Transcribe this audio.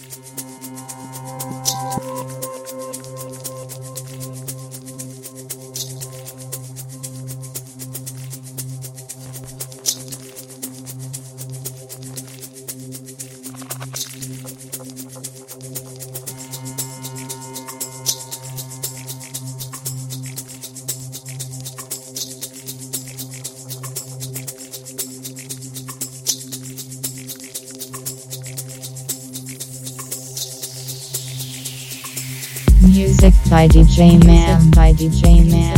Music by DJ Man by DJ Man